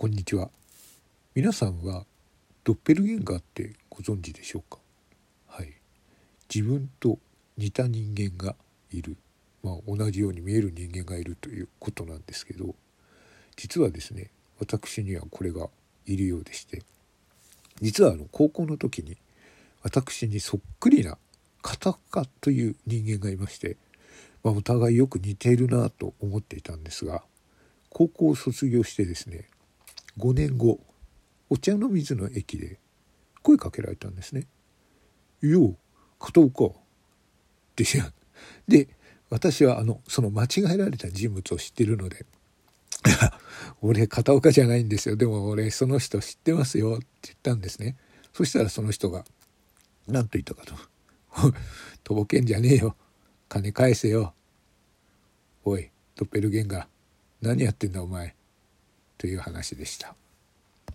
こんにちは。皆さんはドッペルゲンガーってご存知でしょうか？はい。自分と似た人間がいる、まあ、同じように見える人間がいるということなんですけど実はですね私にはこれがいるようでして実はあの高校の時に私にそっくりな片岡という人間がいまして、まあ、お互いよく似ているなと思っていたんですが高校を卒業してですね5年後お茶の水の駅で声かけられたんですね。よう片岡ってで 私はあのその間違えられた人物を知ってるので「俺片岡じゃないんですよ。でも俺その人知ってますよ」って言ったんですね。そしたらその人が何と言ったかと「とぼけんじゃねえよ。金返せよ。おいドッペルゲンガー何やってんだお前」という話でした。